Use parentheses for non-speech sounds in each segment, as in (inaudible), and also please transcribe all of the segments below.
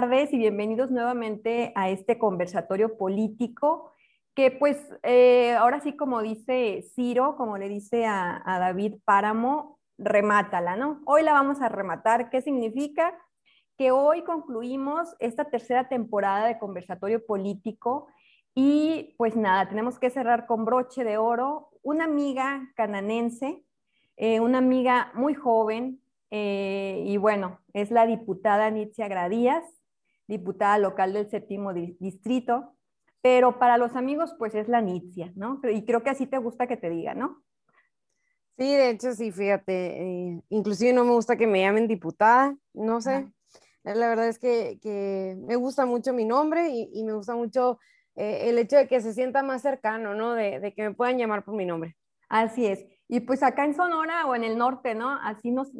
tardes y bienvenidos nuevamente a este conversatorio político que pues eh, ahora sí como dice Ciro, como le dice a, David Páramo, remátala, ¿no? Hoy la vamos a rematar. ¿Qué significa? Que hoy concluimos esta tercera temporada de conversatorio político y pues nada, tenemos que cerrar con broche de oro una amiga cananense, eh, una amiga muy joven, eh, y bueno, es la diputada Nitzia Gradías, diputada local del séptimo distrito, pero para los amigos pues es la Nitzia, ¿no? Y creo que así te gusta que te diga, ¿no? Sí, de hecho sí, fíjate, eh, inclusive no me gusta que me llamen diputada, no sé, la verdad es que, que, me gusta mucho mi nombre y, y me gusta mucho el hecho de que se sienta más cercano, ¿no? De, de que me puedan llamar por mi nombre. Así es. Y pues acá en Sonora o en el norte, ¿no? Así nos,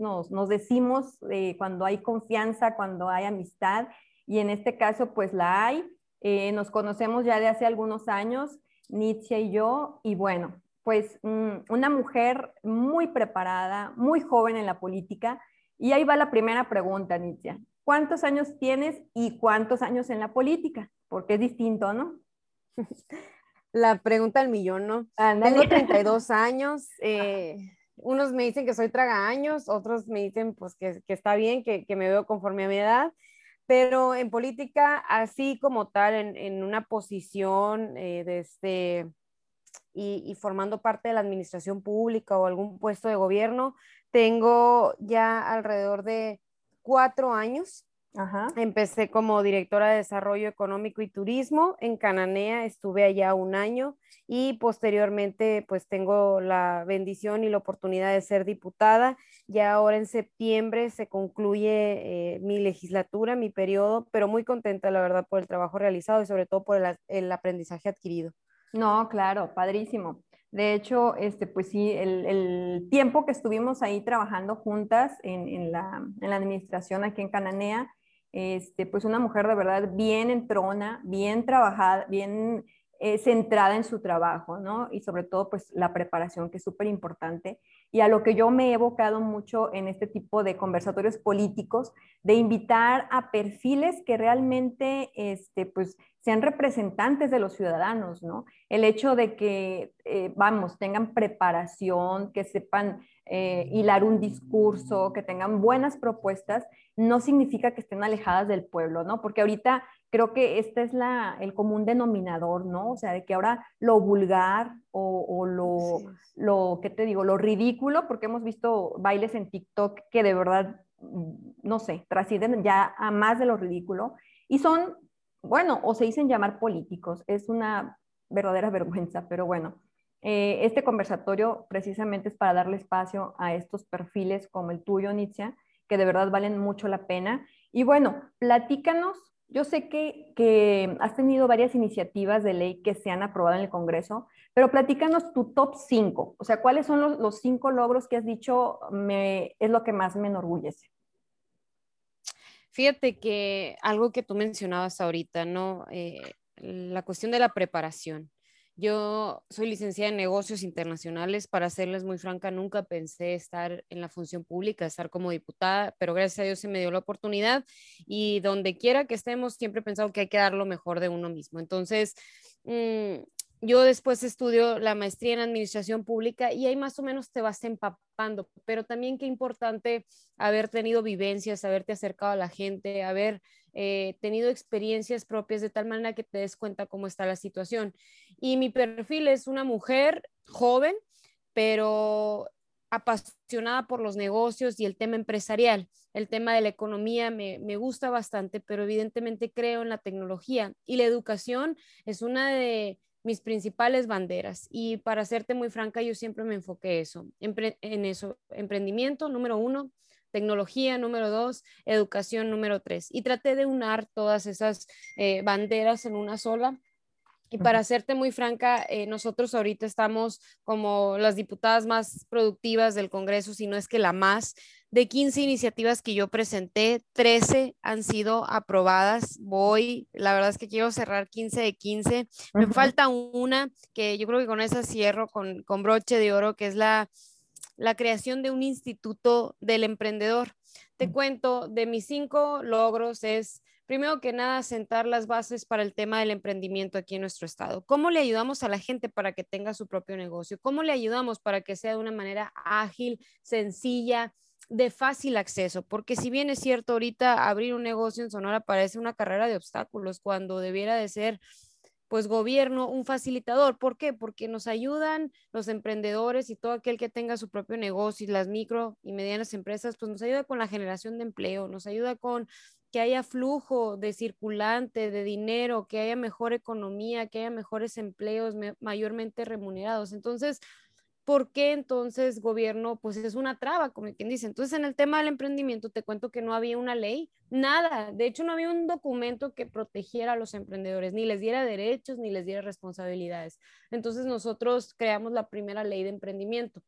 decimos eh, cuando hay confianza, cuando hay amistad, y en este caso pues la hay. Eh, nos conocemos ya de hace algunos años, Nietzsche y yo, y bueno, pues mm, una mujer muy preparada, muy joven en la política, y ahí va la primera pregunta, Nietzsche. ¿Cuántos años tienes y cuántos años en la política? Porque es distinto, ¿no? (laughs) la pregunta del millón, ¿no? Tengo 32 (laughs) años, eh, unos me dicen que soy traga años, otros me dicen pues que, está bien, que, me veo conforme a mi edad, pero en política, así como tal, en, una posición eh, de este, y, y, formando parte de la administración pública o algún puesto de gobierno, tengo ya alrededor de cuatro años Empecé como directora de Desarrollo Económico y Turismo en Cananea, estuve allá un año y posteriormente pues tengo la bendición y la oportunidad de ser diputada. Ya ahora en septiembre se concluye eh, mi legislatura, mi periodo, pero muy contenta la verdad por el trabajo realizado y sobre todo por el, aprendizaje adquirido. No, claro, padrísimo. De hecho, este, pues sí, el, tiempo que estuvimos ahí trabajando juntas en, la, en, la, administración aquí en Cananea, este, pues una mujer de verdad bien entrona, bien trabajada, bien eh, centrada en su trabajo, ¿no? Y sobre todo, pues la preparación, que es súper importante. Y a lo que yo me he evocado mucho en este tipo de conversatorios políticos, de invitar a perfiles que realmente, este, pues, sean representantes de los ciudadanos, ¿no? El hecho de que, eh, vamos, tengan preparación, que sepan eh, hilar un discurso, que tengan buenas propuestas, no significa que estén alejadas del pueblo, ¿no? Porque ahorita creo que este es la, el común denominador, ¿no? O sea, de que ahora lo vulgar o, lo, lo, ¿qué te digo? Lo ridículo, porque hemos visto bailes en TikTok que de verdad, mm, no sé, trascienden ya a más de lo ridículo y son, bueno, o se dicen llamar políticos, es una verdadera (laughs) vergüenza, pero bueno. Eh, este conversatorio precisamente es para darle espacio a estos perfiles como el tuyo, Nitzia, que de verdad valen mucho la pena. Y bueno, platícanos, yo sé que, que has tenido varias iniciativas de ley que se han aprobado en el Congreso, pero platícanos tu top 5, o sea, ¿cuáles son los, los cinco logros que has dicho me, es lo que más me enorgullece? Fíjate que algo que tú mencionabas ahorita, ¿no? Eh, la cuestión de la preparación. Yo soy licenciada en negocios internacionales. Para serles muy franca, nunca pensé estar en la función pública, estar como diputada, pero gracias a Dios se me dio la oportunidad y donde quiera que estemos, siempre he pensado que hay que dar lo mejor de uno mismo. Entonces, mm, yo después estudio la maestría en administración pública y ahí más o menos te vas empapando, pero también qué importante haber tenido vivencias, haberte acercado a la gente, haber eh, tenido experiencias propias de tal manera que te des cuenta cómo está la situación. Y mi perfil es una mujer joven, pero apasionada por los negocios y el tema empresarial. El tema de la economía me, me, gusta bastante, pero evidentemente creo en la tecnología y la educación es una de mis principales banderas. Y para serte muy franca, yo siempre me enfoqué eso, en eso, emprendimiento número uno, tecnología número dos, educación número tres. Y traté de unar todas esas eh, banderas en una sola. Y para serte muy franca, eh, nosotros ahorita estamos como las diputadas más productivas del Congreso, si no es que la más. De 15 iniciativas que yo presenté, 13 han sido aprobadas. Voy, la verdad es que quiero cerrar 15 de 15. Me falta una que yo creo que con esa cierro con, con broche de oro, que es la la creación de un instituto del emprendedor. Te cuento, de mis cinco logros es primero que nada, sentar las bases para el tema del emprendimiento aquí en nuestro estado. ¿Cómo le ayudamos a la gente para que tenga su propio negocio? ¿Cómo le ayudamos para que sea de una manera ágil, sencilla? de fácil acceso, porque si bien es cierto, ahorita abrir un negocio en Sonora parece una carrera de obstáculos cuando debiera de ser pues gobierno un facilitador. ¿Por qué? Porque nos ayudan los emprendedores y todo aquel que tenga su propio negocio y las micro y medianas empresas, pues nos ayuda con la generación de empleo, nos ayuda con que haya flujo de circulante, de dinero, que haya mejor economía, que haya mejores empleos mayormente remunerados. Entonces, ¿por qué entonces gobierno pues es una traba, como quien dice? Entonces en el tema del emprendimiento te cuento que no había una ley, nada, de hecho no había un documento que protegiera a los emprendedores, ni les diera derechos, ni les diera responsabilidades. Entonces nosotros creamos la primera ley de emprendimiento.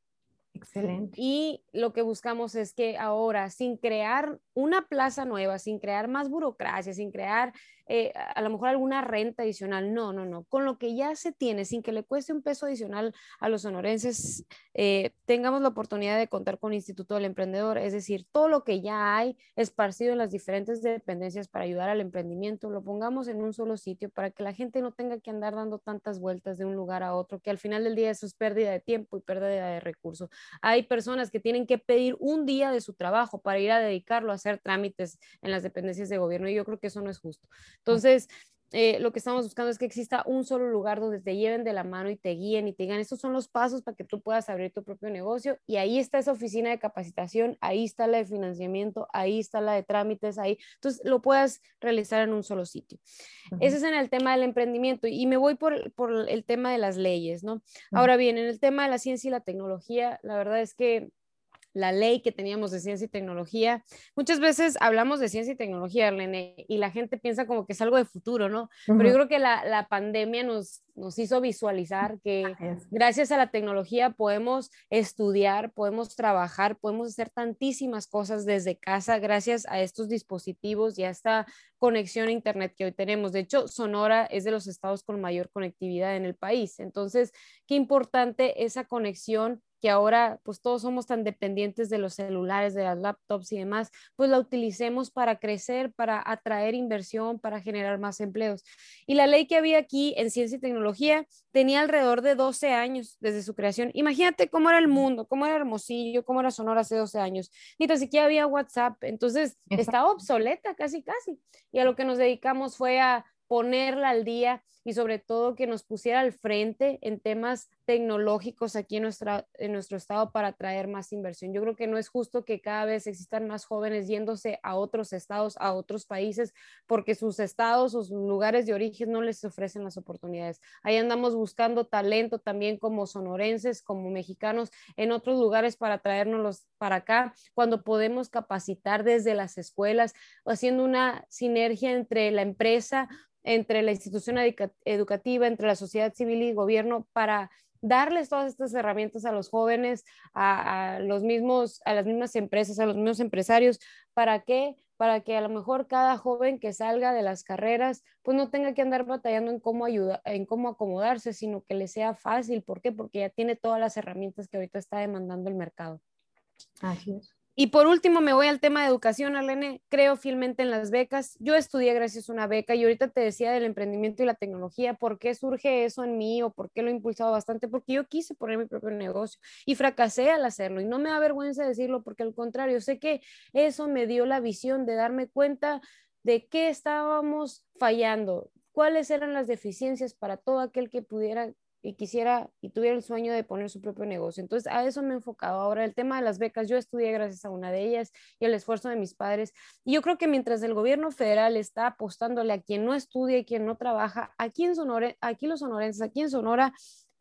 Excelente. Y lo que buscamos es que ahora, sin crear una plaza nueva, sin crear más burocracia, sin crear eh, a lo mejor alguna renta adicional. No, no, no. Con lo que ya se tiene, sin que le cueste un peso adicional a los sonorenses, eh, tengamos la oportunidad de contar con el Instituto del Emprendedor, es decir, todo lo que ya hay esparcido en las diferentes dependencias para ayudar al emprendimiento, lo pongamos en un solo sitio para que la gente no tenga que andar dando tantas vueltas de un lugar a otro, que al final del día eso es pérdida de tiempo y pérdida de recursos. Hay personas que tienen que pedir un día de su trabajo para ir a dedicarlo a hacer trámites en las dependencias de gobierno y yo creo que eso no es justo. Entonces, eh, lo que estamos buscando es que exista un solo lugar donde te lleven de la mano y te guíen y te digan, estos son los pasos para que tú puedas abrir tu propio negocio. Y ahí está esa oficina de capacitación, ahí está la de financiamiento, ahí está la de trámites, ahí. Entonces, lo puedas realizar en un solo sitio. Ese es en el tema del emprendimiento. Y me voy por, por el tema de las leyes, ¿no? Ahora bien, en el tema de la ciencia y la tecnología, la verdad es que la ley que teníamos de ciencia y tecnología. Muchas veces hablamos de ciencia y tecnología, Lene, y la gente piensa como que es algo de futuro, ¿no? Pero yo creo que la, la pandemia nos, nos hizo visualizar que gracias a la tecnología podemos estudiar, podemos trabajar, podemos hacer tantísimas cosas desde casa gracias a estos dispositivos y a esta conexión a Internet que hoy tenemos. De hecho, Sonora es de los estados con mayor conectividad en el país. Entonces, qué importante esa conexión que ahora pues todos somos tan dependientes de los celulares, de las laptops y demás, pues la utilicemos para crecer, para atraer inversión, para generar más empleos. Y la ley que había aquí en ciencia y tecnología tenía alrededor de 12 años desde su creación. Imagínate cómo era el mundo, cómo era Hermosillo, cómo era Sonora hace 12 años. Ni tan siquiera había WhatsApp, entonces estaba obsoleta casi, casi. Y a lo que nos dedicamos fue a ponerla al día y sobre todo que nos pusiera al frente en temas tecnológicos aquí en, nuestra, en nuestro estado para atraer más inversión. Yo creo que no es justo que cada vez existan más jóvenes yéndose a otros estados, a otros países, porque sus estados o sus lugares de origen no les ofrecen las oportunidades. Ahí andamos buscando talento también como sonorenses, como mexicanos, en otros lugares para traernos para acá, cuando podemos capacitar desde las escuelas, haciendo una sinergia entre la empresa, entre la institución educativa, entre la sociedad civil y gobierno para darles todas estas herramientas a los jóvenes, a, los mismos, a las mismas empresas, a los mismos empresarios, ¿para qué? Para que a lo mejor cada joven que salga de las carreras, pues no tenga que andar batallando en cómo ayudar, en cómo acomodarse, sino que le sea fácil. ¿Por qué? Porque ya tiene todas las herramientas que ahorita está demandando el mercado. Así es. Y por último, me voy al tema de educación, Arlene. Creo fielmente en las becas. Yo estudié gracias a una beca y ahorita te decía del emprendimiento y la tecnología. ¿Por qué surge eso en mí o por qué lo he impulsado bastante? Porque yo quise poner mi propio negocio y fracasé al hacerlo. Y no me da vergüenza decirlo porque al contrario, sé que eso me dio la visión de darme cuenta de qué estábamos fallando, cuáles eran las deficiencias para todo aquel que pudiera y quisiera y tuviera el sueño de poner su propio negocio. Entonces, a eso me he enfocado. Ahora, el tema de las becas, yo estudié gracias a una de ellas y el esfuerzo de mis padres. Y yo creo que mientras el gobierno federal está apostándole a quien no estudia y quien no trabaja, aquí en Sonora, aquí los sonorenses, aquí en Sonora,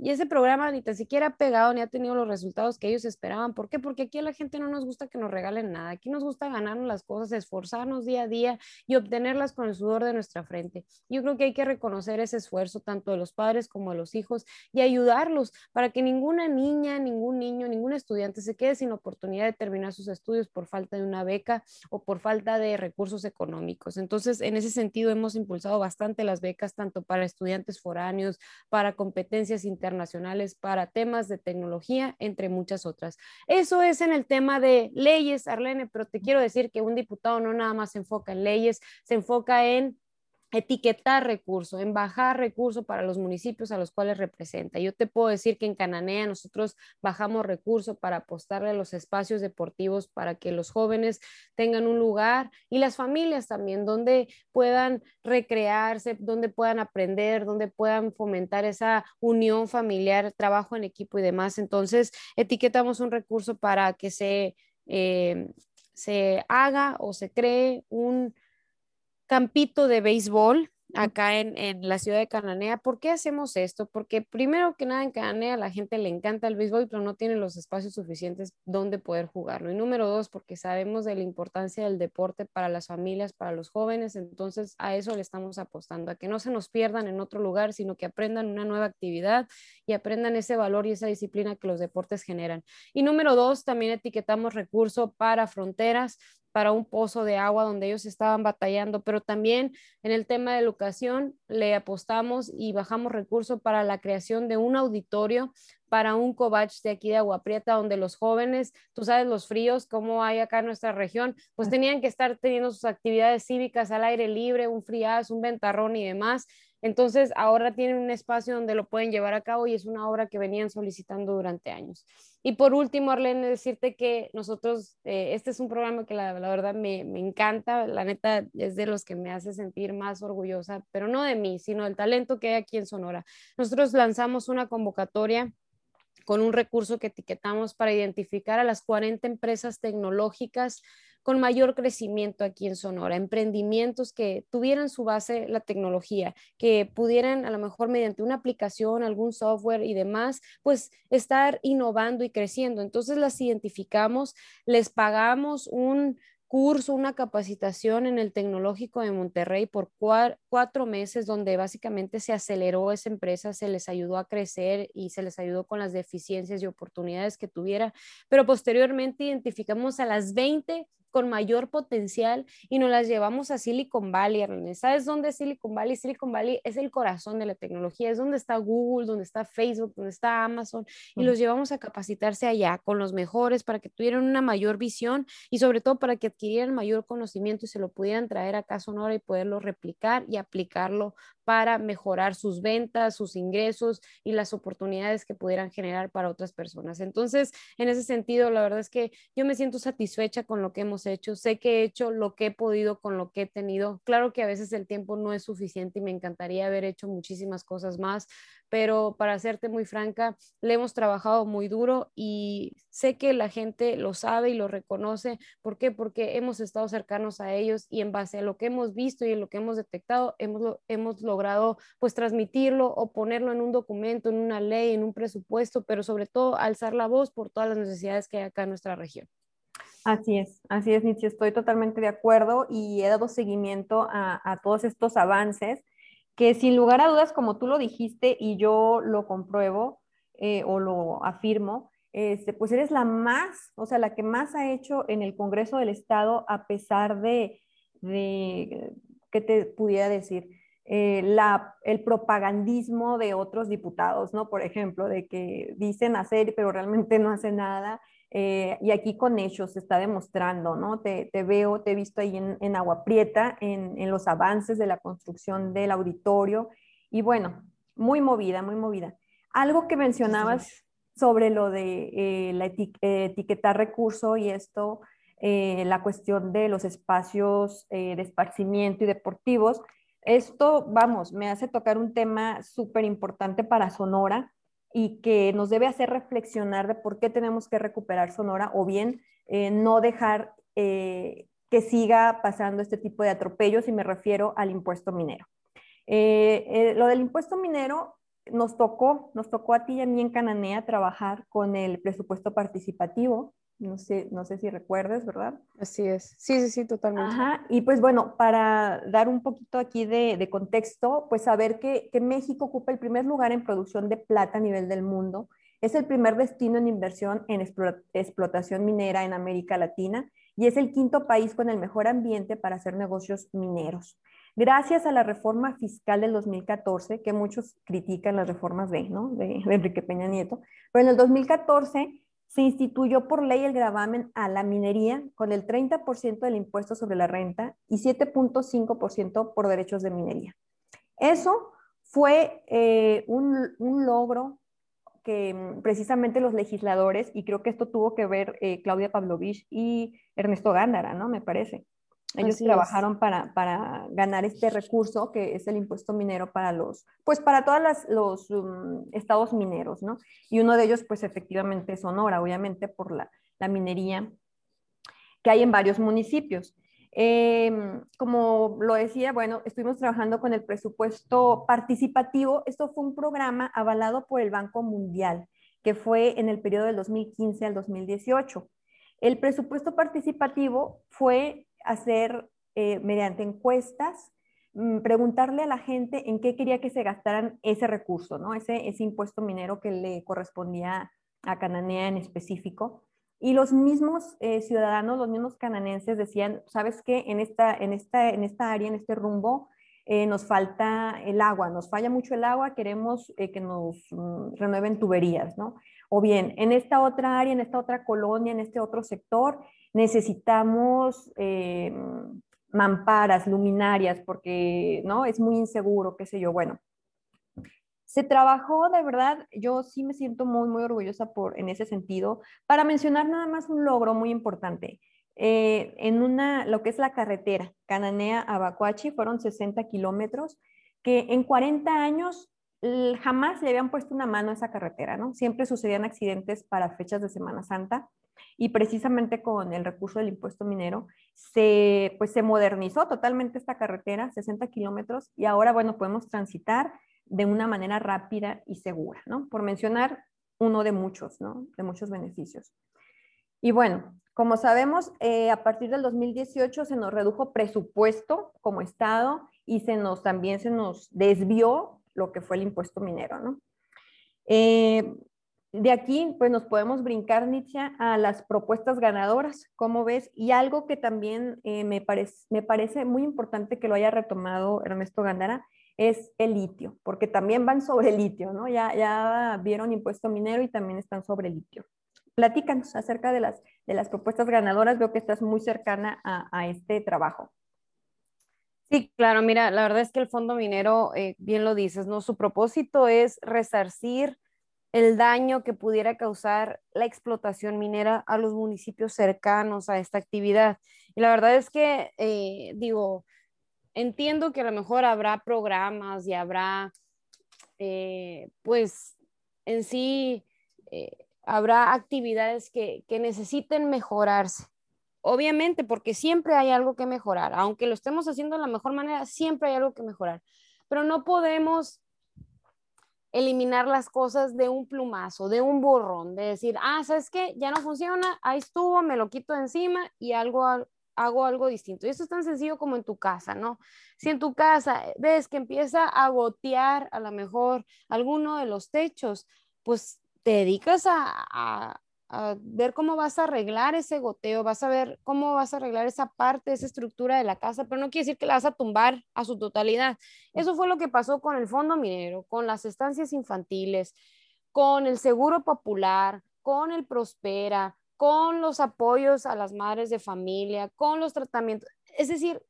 y ese programa ni tan siquiera ha pegado ni ha tenido los resultados que ellos esperaban. ¿Por qué? Porque aquí a la gente no nos gusta que nos regalen nada. Aquí nos gusta ganarnos las cosas, esforzarnos día a día y obtenerlas con el sudor de nuestra frente. Yo creo que hay que reconocer ese esfuerzo tanto de los padres como de los hijos y ayudarlos para que ninguna niña, ningún niño, ningún estudiante se quede sin oportunidad de terminar sus estudios por falta de una beca o por falta de recursos económicos. Entonces, en ese sentido, hemos impulsado bastante las becas tanto para estudiantes foráneos, para competencias internas internacionales para temas de tecnología, entre muchas otras. Eso es en el tema de leyes, Arlene, pero te quiero decir que un diputado no nada más se enfoca en leyes, se enfoca en etiquetar recursos, en bajar recursos para los municipios a los cuales representa. Yo te puedo decir que en Cananea nosotros bajamos recursos para apostarle a los espacios deportivos para que los jóvenes tengan un lugar y las familias también donde puedan recrearse, donde puedan aprender, donde puedan fomentar esa unión familiar, trabajo en equipo y demás. Entonces, etiquetamos un recurso para que se, eh, se haga o se cree un campito de béisbol acá en, en, la ciudad de Cananea. ¿Por qué hacemos esto? Porque primero que nada en Cananea la gente le encanta el béisbol, pero no tiene los espacios suficientes donde poder jugarlo. Y número dos, porque sabemos de la importancia del deporte para las familias, para los jóvenes, entonces a eso le estamos apostando, a que no se nos pierdan en otro lugar, sino que aprendan una nueva actividad y aprendan ese valor y esa disciplina que los deportes generan. Y número dos, también etiquetamos recurso para fronteras para un pozo de agua donde ellos estaban batallando, pero también en el tema de educación le apostamos y bajamos recursos para la creación de un auditorio para un cobach de aquí de Agua Prieta, donde los jóvenes, tú sabes, los fríos, como hay acá en nuestra región, pues tenían que estar teniendo sus actividades cívicas al aire libre, un friaz, un ventarrón y demás. Entonces, ahora tienen un espacio donde lo pueden llevar a cabo y es una obra que venían solicitando durante años. Y por último, Arlene, decirte que nosotros, eh, este es un programa que la, la verdad me, me, encanta, la neta es de los que me hace sentir más orgullosa, pero no de mí, sino del talento que hay aquí en Sonora. Nosotros lanzamos una convocatoria con un recurso que etiquetamos para identificar a las 40 empresas tecnológicas con mayor crecimiento aquí en Sonora, emprendimientos que tuvieran su base la tecnología, que pudieran a lo mejor mediante una aplicación, algún software y demás, pues estar innovando y creciendo. Entonces las identificamos, les pagamos un curso, una capacitación en el Tecnológico de Monterrey por cuatro meses, donde básicamente se aceleró esa empresa, se les ayudó a crecer y se les ayudó con las deficiencias y oportunidades que tuviera, pero posteriormente identificamos a las 20 con mayor potencial y nos las llevamos a Silicon Valley, ¿Sabes dónde es Silicon Valley? Silicon Valley es el corazón de la tecnología, es donde está Google, donde está Facebook, donde está Amazon y los llevamos a capacitarse allá con los mejores para que tuvieran una mayor visión y sobre todo para que adquirieran mayor conocimiento y se lo pudieran traer acá a Sonora y poderlo replicar y aplicarlo para mejorar sus ventas, sus ingresos y las oportunidades que pudieran generar para otras personas. Entonces, en ese sentido, la verdad es que yo me siento satisfecha con lo que hemos hecho. Sé que he hecho lo que he podido con lo que he tenido. Claro que a veces el tiempo no es suficiente y me encantaría haber hecho muchísimas cosas más, pero para serte muy franca, le hemos trabajado muy duro y sé que la gente lo sabe y lo reconoce. ¿Por qué? Porque hemos estado cercanos a ellos y en base a lo que hemos visto y en lo que hemos detectado, hemos, hemos logrado pues transmitirlo o ponerlo en un documento, en una ley, en un presupuesto, pero sobre todo alzar la voz por todas las necesidades que hay acá en nuestra región. Así es, así es, Nietzsche, estoy totalmente de acuerdo y he dado seguimiento a, a todos estos avances que sin lugar a dudas, como tú lo dijiste y yo lo compruebo eh, o lo afirmo, este, pues eres la más, o sea, la que más ha hecho en el Congreso del Estado a pesar de, de ¿qué te pudiera decir? Eh, la, el propagandismo de otros diputados, ¿no? Por ejemplo, de que dicen hacer, pero realmente no hacen nada. Eh, y aquí con hechos se está demostrando, ¿no? Te, te veo, te he visto ahí en, en Agua Prieta, en, en, los avances de la construcción del auditorio, y bueno, muy movida, muy movida. Algo que mencionabas sobre lo de eh, la etiquetar recurso y esto, eh, la cuestión de los espacios eh, de esparcimiento y deportivos, esto, vamos, me hace tocar un tema súper importante para Sonora, y que nos debe hacer reflexionar de por qué tenemos que recuperar Sonora o bien eh, no dejar eh, que siga pasando este tipo de atropellos y me refiero al impuesto minero. Eh, lo del impuesto minero nos tocó, nos tocó a ti y a mí en Cananea trabajar con el presupuesto participativo no sé, no sé si recuerdes, ¿verdad? Así es. Sí, sí, sí, totalmente. Ajá. Y pues bueno, para dar un poquito aquí de, de contexto, pues saber que, que, México ocupa el primer lugar en producción de plata a nivel del mundo. Es el primer destino en inversión en explotación minera en América Latina y es el quinto país con el mejor ambiente para hacer negocios mineros. gracias a la reforma fiscal del 2014, que muchos critican las reformas de, ¿no? de, Enrique Peña Nieto, pero en el 2014 se instituyó por ley el gravamen a la minería con el 30% del impuesto sobre la renta y 7.5% por derechos de minería. Eso fue eh, un, logro que mm, precisamente los legisladores, y creo que esto tuvo que ver eh, Claudia Pavlovich y Ernesto Gándara, ¿no? Me parece. Ellos trabajaron para, para, ganar este recurso que es el impuesto minero para los, pues para todos los um, estados mineros, ¿no? Y uno de ellos, pues efectivamente Sonora, obviamente por la, la minería que hay en varios municipios. Em, como lo decía, bueno, estuvimos trabajando con el presupuesto participativo. Esto fue un programa avalado por el Banco Mundial, que fue en el periodo del 2015 al 2018. El presupuesto participativo fue hacer eh, mediante encuestas, mm, preguntarle a la gente en qué quería que se gastaran ese recurso, ¿no? Ese, ese impuesto minero que le correspondía a Cananea en específico. Y los mismos eh, ciudadanos, los mismos cananenses decían, ¿sabes qué? En esta, en esta, en esta área, en este rumbo, eh, nos falta el agua, nos falla mucho el agua, queremos que nos mm, renueven tuberías, ¿no? O bien, en esta otra área, en esta otra colonia, en este otro sector, necesitamos eh, mamparas, luminarias, porque no es muy inseguro, qué sé yo. Bueno, se trabajó de verdad, yo sí me siento muy, muy orgullosa por, en ese sentido. Para mencionar nada más un logro muy importante, eh, en una, lo que es la carretera Cananea a Bacuachi, fueron 60 kilómetros, que en 40 años jamás le habían puesto una mano a esa carretera, ¿no? Siempre sucedían accidentes para fechas de Semana Santa y precisamente con el recurso del impuesto minero se, pues se modernizó totalmente esta carretera, 60 kilómetros, y ahora, bueno, podemos transitar de una manera rápida y segura, ¿no? Por mencionar uno de muchos, ¿no? De muchos beneficios. Y bueno, como sabemos, eh, a partir del 2018 se nos redujo presupuesto como Estado y se nos, también se nos desvió lo que fue el impuesto minero, ¿no? Eh, de aquí, pues nos podemos brincar, Nietzsche, a las propuestas ganadoras, ¿cómo ves? Y algo que también eh, me, parece, muy importante que lo haya retomado Ernesto Gandara es el litio, porque también van sobre litio, ¿no? Ya, ya vieron impuesto minero y también están sobre litio. Platícanos acerca de las, propuestas ganadoras, veo que estás muy cercana a, a este trabajo. Sí, claro, mira, la verdad es que el fondo minero, eh, bien lo dices, ¿no? Su propósito es resarcir el daño que pudiera causar la explotación minera a los municipios cercanos a esta actividad. Y la verdad es que, eh, digo, entiendo que a lo mejor habrá programas y habrá, eh, pues, en sí, eh, habrá actividades que, que necesiten mejorarse. Obviamente, porque siempre hay algo que mejorar. Aunque lo estemos haciendo de la mejor manera, siempre hay algo que mejorar. Pero no podemos eliminar las cosas de un plumazo, de un borrón, de decir, ah, ¿sabes qué? Ya no funciona, ahí estuvo, me lo quito de encima y algo, hago algo distinto. Y eso es tan sencillo como en tu casa, ¿no? Si en tu casa ves que empieza a gotear a lo mejor alguno de los techos, pues te dedicas a ver cómo vas a arreglar ese goteo, vas a ver cómo vas a arreglar esa parte, esa estructura de la casa, pero no quiere decir que la vas a tumbar a su totalidad. Eso fue lo que pasó con el fondo minero, con las estancias infantiles, con el seguro popular, con el Prospera, con los apoyos a las madres de familia, con los tratamientos. Es decir,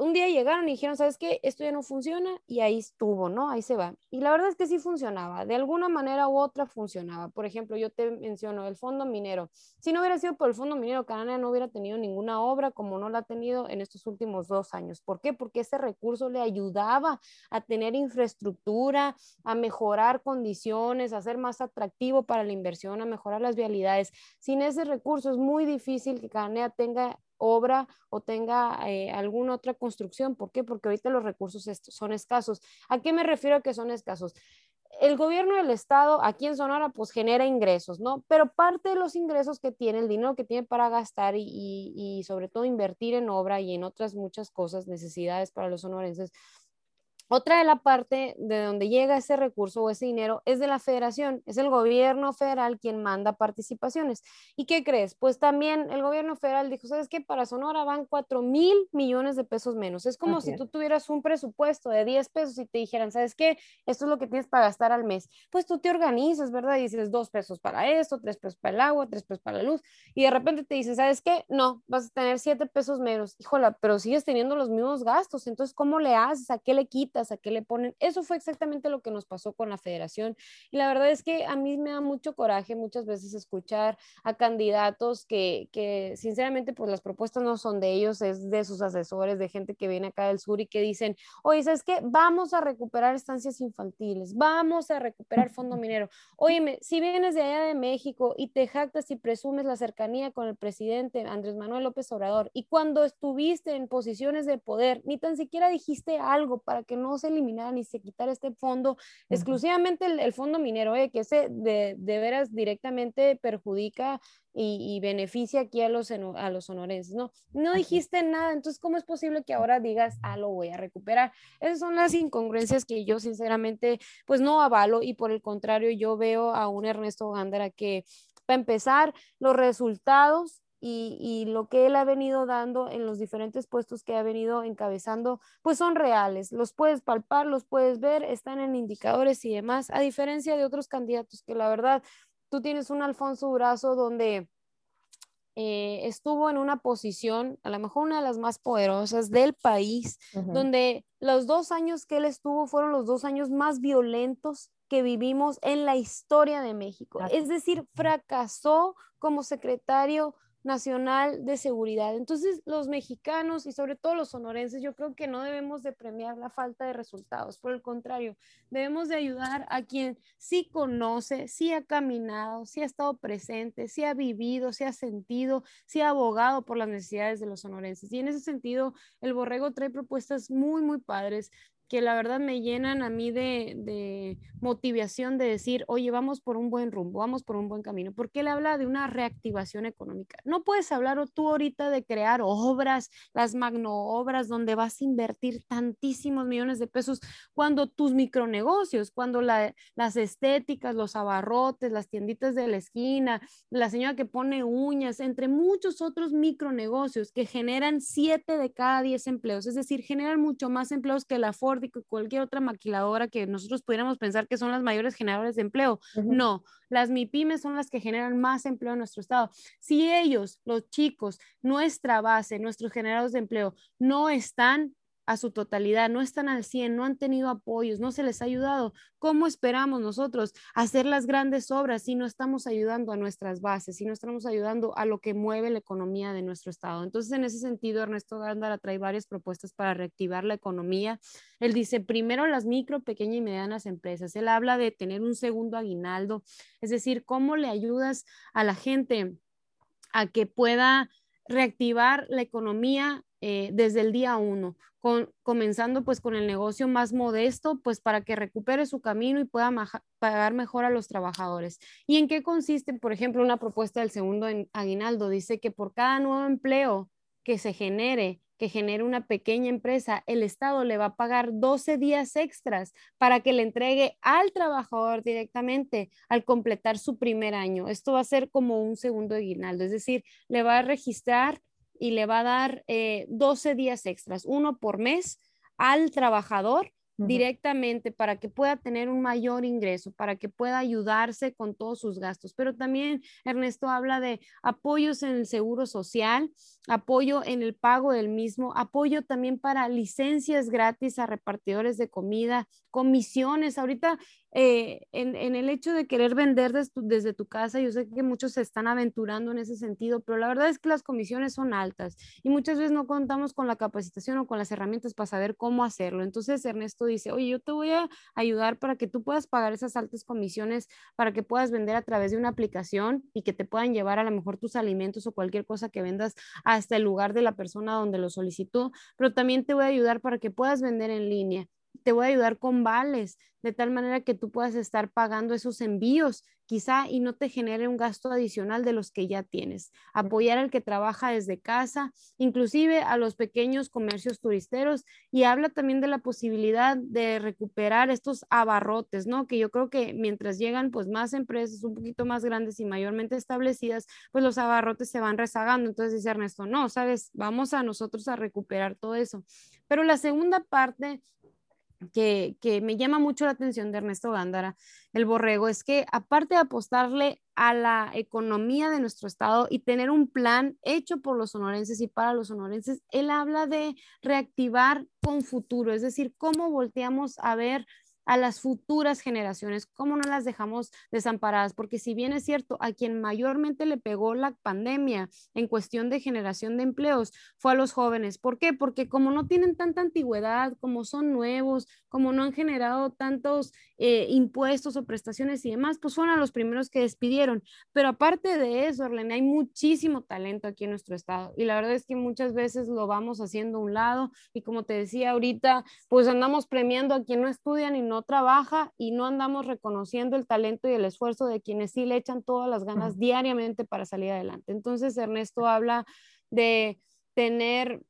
un día llegaron y dijeron, ¿sabes qué? Esto ya no funciona y ahí estuvo, ¿no? Ahí se va. Y la verdad es que sí funcionaba, de alguna manera u otra funcionaba. Por ejemplo, yo te menciono el fondo minero. Si no hubiera sido por el fondo minero, Canadá no hubiera tenido ninguna obra como no la ha tenido en estos últimos dos años. ¿Por qué? Porque ese recurso le ayudaba a tener infraestructura, a mejorar condiciones, a ser más atractivo para la inversión, a mejorar las vialidades. Sin ese recurso es muy difícil que Cananea tenga obra o tenga eh, alguna otra construcción. ¿Por qué? Porque ahorita los recursos son escasos. ¿A qué me refiero a que son escasos? El gobierno del estado aquí en Sonora pues genera ingresos, ¿no? Pero parte de los ingresos que tiene, el dinero que tiene para gastar y, y sobre todo invertir en obra y en otras muchas cosas, necesidades para los sonorenses, otra de la parte de donde llega ese recurso o ese dinero es de la federación, es el gobierno federal quien manda participaciones. ¿Y qué crees? Pues también el gobierno federal dijo, ¿sabes qué? Para Sonora van 4 mil millones de pesos menos. Es como si tú tuvieras un presupuesto de 10 pesos y te dijeran, ¿sabes qué? Esto es lo que tienes para gastar al mes. Pues tú te organizas, ¿verdad? Y dices 2 pesos para esto, 3 pesos para el agua, 3 pesos para la luz. Y de repente te dicen, ¿sabes qué? No, vas a tener 7 pesos menos. Híjola, pero sigues teniendo los mismos gastos. Entonces, ¿cómo le haces? ¿A qué le quitas? A qué le ponen. Eso fue exactamente lo que nos pasó con la federación. Y la verdad es que a mí me da mucho coraje muchas veces escuchar a candidatos que, que sinceramente pues las propuestas no son de ellos, es de sus asesores, de gente que viene acá del sur y que dicen, oye, ¿sabes qué? Vamos a recuperar estancias infantiles, vamos a recuperar fondo minero. Óyeme, si vienes de allá de México y te jactas y presumes la cercanía con el presidente Andrés Manuel López Obrador y cuando estuviste en posiciones de poder, ni tan siquiera dijiste algo para que no se eliminara ni se quitara este fondo, exclusivamente el, fondo minero, eh, que ese de, de, veras directamente perjudica y, beneficia aquí a los, a los sonorenses. No, no dijiste nada, entonces, ¿cómo es posible que ahora digas, ah, lo voy a recuperar? Esas son las incongruencias que yo sinceramente, pues no avalo y por el contrario, yo veo a un Ernesto Gándara que, para empezar, los resultados y, lo que él ha venido dando en los diferentes puestos que ha venido encabezando, pues son reales, los puedes palpar, los puedes ver, están en indicadores y demás, a diferencia de otros candidatos que la verdad, tú tienes un Alfonso Durazo donde eh, estuvo en una posición, a lo mejor una de las más poderosas del país, donde los dos años que él estuvo fueron los dos años más violentos que vivimos en la historia de México. Es decir, fracasó como secretario nacional de seguridad. Entonces, los mexicanos y sobre todo los sonorenses, yo creo que no debemos de premiar la falta de resultados, por el contrario, debemos de ayudar a quien sí conoce, sí ha caminado, sí ha estado presente, sí ha vivido, sí ha sentido, sí ha abogado por las necesidades de los sonorenses. Y en ese sentido, el Borrego trae propuestas muy, muy padres que la verdad me llenan a mí de, motivación de decir, oye, vamos por un buen rumbo, vamos por un buen camino, porque él habla de una reactivación económica. No puedes hablar tú ahorita de crear obras, las magnoobras, donde vas a invertir tantísimos millones de pesos, cuando tus micronegocios, cuando las estéticas, los abarrotes, las tienditas de la esquina, la señora que pone uñas, entre muchos otros micronegocios que generan siete de cada diez empleos, es decir, generan mucho más empleos que la Ford y cualquier otra maquiladora que nosotros pudiéramos pensar que son las mayores generadores de empleo. No, las MIPIMES son las que generan más empleo en nuestro estado. Si ellos, los chicos, nuestra base, nuestros generadores de empleo, no están a su totalidad, no están al 100, no han tenido apoyos, no se les ha ayudado. ¿Cómo esperamos nosotros hacer las grandes obras si no estamos ayudando a nuestras bases, si no estamos ayudando a lo que mueve la economía de nuestro estado? Entonces, en ese sentido, Ernesto Gándara trae varias propuestas para reactivar la economía. Él dice, primero las micro, pequeñas y medianas empresas. Él habla de tener un segundo aguinaldo, es decir, cómo le ayudas a la gente a que pueda reactivar la economía eh, desde el día uno, comenzando pues con el negocio más modesto, pues para que recupere su camino y pueda pagar mejor a los trabajadores. ¿Y en qué consiste, por ejemplo, una propuesta del segundo aguinaldo? Dice que por cada nuevo empleo que se genere, que genere una pequeña empresa, el Estado le va a pagar 12 días extras para que le entregue al trabajador directamente al completar su primer año. Esto va a ser como un segundo aguinaldo, es decir, le va a registrar y le va a dar 12 eh, días extras, uno por mes al trabajador directamente para que pueda tener un mayor ingreso, para que pueda ayudarse con todos sus gastos. Pero también Ernesto habla de apoyos en el seguro social, apoyo en el pago del mismo, apoyo también para licencias gratis a repartidores de comida, comisiones. Ahorita eh, en, el hecho de querer vender desde tu casa, yo sé que muchos se están aventurando en ese sentido, pero la verdad es que las comisiones son altas y muchas veces no contamos con la capacitación o con las herramientas para saber cómo hacerlo. Entonces Ernesto dice, oye, yo te voy a ayudar para que tú puedas pagar esas altas comisiones, para que puedas vender a través de una aplicación y que te puedan llevar a lo mejor tus alimentos o cualquier cosa que vendas hasta el lugar de la persona donde lo solicitó, pero también te voy a ayudar para que puedas vender en línea te voy a ayudar con vales, de tal manera que tú puedas estar pagando esos envíos quizá y no te genere un gasto adicional de los que ya tienes. Apoyar al que trabaja desde casa, inclusive a los pequeños comercios turisteros y habla también de la posibilidad de recuperar estos abarrotes, ¿no? Que yo creo que mientras llegan pues más empresas un poquito más grandes y mayormente establecidas, pues los abarrotes se van rezagando. Entonces dice Ernesto, no, sabes, vamos a nosotros a recuperar todo eso. Pero la segunda parte que, me llama mucho la atención de Ernesto Gándara, el borrego, es que aparte de apostarle a la economía de nuestro estado y tener un plan hecho por los sonorenses y para los sonorenses, él habla de reactivar con futuro, es decir, cómo volteamos a ver a las futuras generaciones, cómo no las dejamos desamparadas, porque si bien es cierto, a quien mayormente le pegó la pandemia en cuestión de generación de empleos fue a los jóvenes. ¿Por qué? Porque como no tienen tanta antigüedad, como son nuevos, como no han generado tantos eh, impuestos o prestaciones y demás, pues fueron a los primeros que despidieron. Pero aparte de eso, Arlene, hay muchísimo talento aquí en nuestro estado y la verdad es que muchas veces lo vamos haciendo a un lado y como te decía ahorita, pues andamos premiando a quien no estudia ni no trabaja y no andamos reconociendo el talento y el esfuerzo de quienes sí le echan todas las ganas diariamente para salir adelante. Entonces, Ernesto habla de tener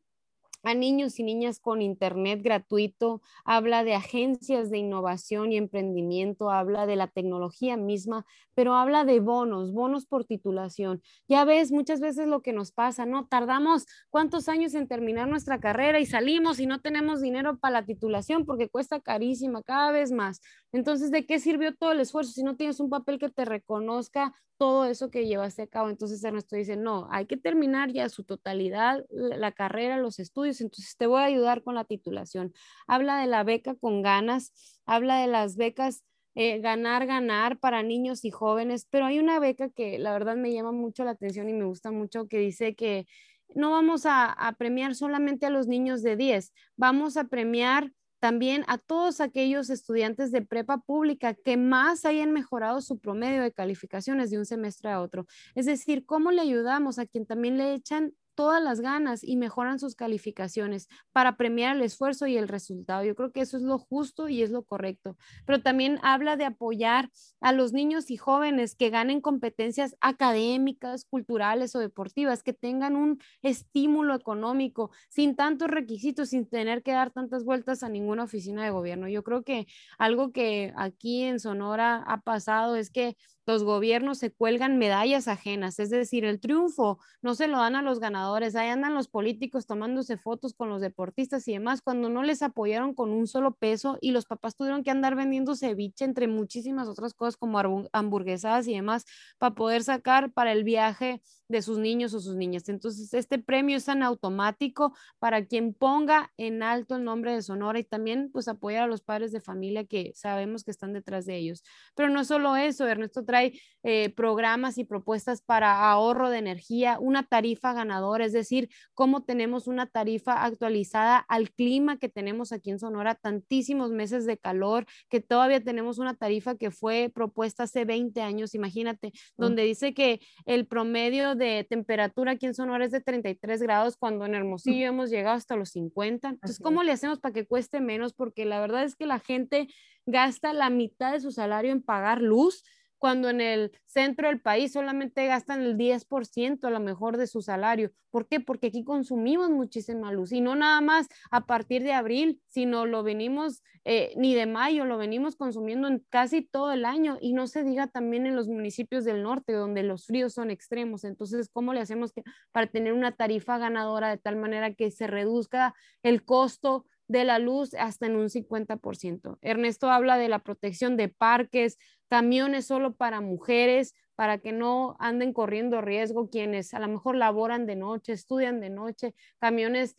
a niños y niñas con internet gratuito, habla de agencias de innovación y emprendimiento, habla de la tecnología misma, pero habla de bonos, bonos por titulación. Ya ves muchas veces lo que nos pasa, ¿no? Tardamos cuántos años en terminar nuestra carrera y salimos y no tenemos dinero para la titulación porque cuesta carísima cada vez más. Entonces, ¿de qué sirvió todo el esfuerzo si no tienes un papel que te reconozca todo eso que llevaste a cabo? Entonces, Ernesto dice, no, hay que terminar ya su totalidad, la carrera, los estudios, entonces te voy a ayudar con la titulación. Habla de la beca con ganas, habla de las becas eh, ganar, ganar para niños y jóvenes, pero hay una beca que la verdad me llama mucho la atención y me gusta mucho que dice que no vamos a, a premiar solamente a los niños de 10, vamos a premiar también a todos aquellos estudiantes de prepa pública que más hayan mejorado su promedio de calificaciones de un semestre a otro. Es decir, ¿cómo le ayudamos a quien también le echan todas las ganas y mejoran sus calificaciones para premiar el esfuerzo y el resultado. Yo creo que eso es lo justo y es lo correcto. Pero también habla de apoyar a los niños y jóvenes que ganen competencias académicas, culturales o deportivas, que tengan un estímulo económico sin tantos requisitos, sin tener que dar tantas vueltas a ninguna oficina de gobierno. Yo creo que algo que aquí en Sonora ha pasado es que los gobiernos se cuelgan medallas ajenas, es decir, el triunfo no se lo dan a los ganadores, ahí andan los políticos tomándose fotos con los deportistas y demás cuando no les apoyaron con un solo peso y los papás tuvieron que andar vendiendo ceviche entre muchísimas otras cosas como hamburguesadas y demás para poder sacar para el viaje de sus niños o sus niñas. Entonces, este premio es tan automático para quien ponga en alto el nombre de Sonora y también pues apoyar a los padres de familia que sabemos que están detrás de ellos. Pero no solo eso, Ernesto trae eh, programas y propuestas para ahorro de energía, una tarifa ganadora, es decir, cómo tenemos una tarifa actualizada al clima que tenemos aquí en Sonora, tantísimos meses de calor, que todavía tenemos una tarifa que fue propuesta hace 20 años, imagínate, mm. donde dice que el promedio de temperatura aquí en Sonora es de 33 grados, cuando en Hermosillo hemos llegado hasta los 50. Entonces, ¿cómo le hacemos para que cueste menos? Porque la verdad es que la gente gasta la mitad de su salario en pagar luz cuando en el centro del país solamente gastan el 10% a lo mejor de su salario. ¿Por qué? Porque aquí consumimos muchísima luz y no nada más a partir de abril, sino lo venimos eh, ni de mayo, lo venimos consumiendo en casi todo el año y no se diga también en los municipios del norte donde los fríos son extremos. Entonces, ¿cómo le hacemos para tener una tarifa ganadora de tal manera que se reduzca el costo de la luz hasta en un 50%. Ernesto habla de la protección de parques, camiones solo para mujeres, para que no anden corriendo riesgo quienes a lo mejor laboran de noche, estudian de noche, camiones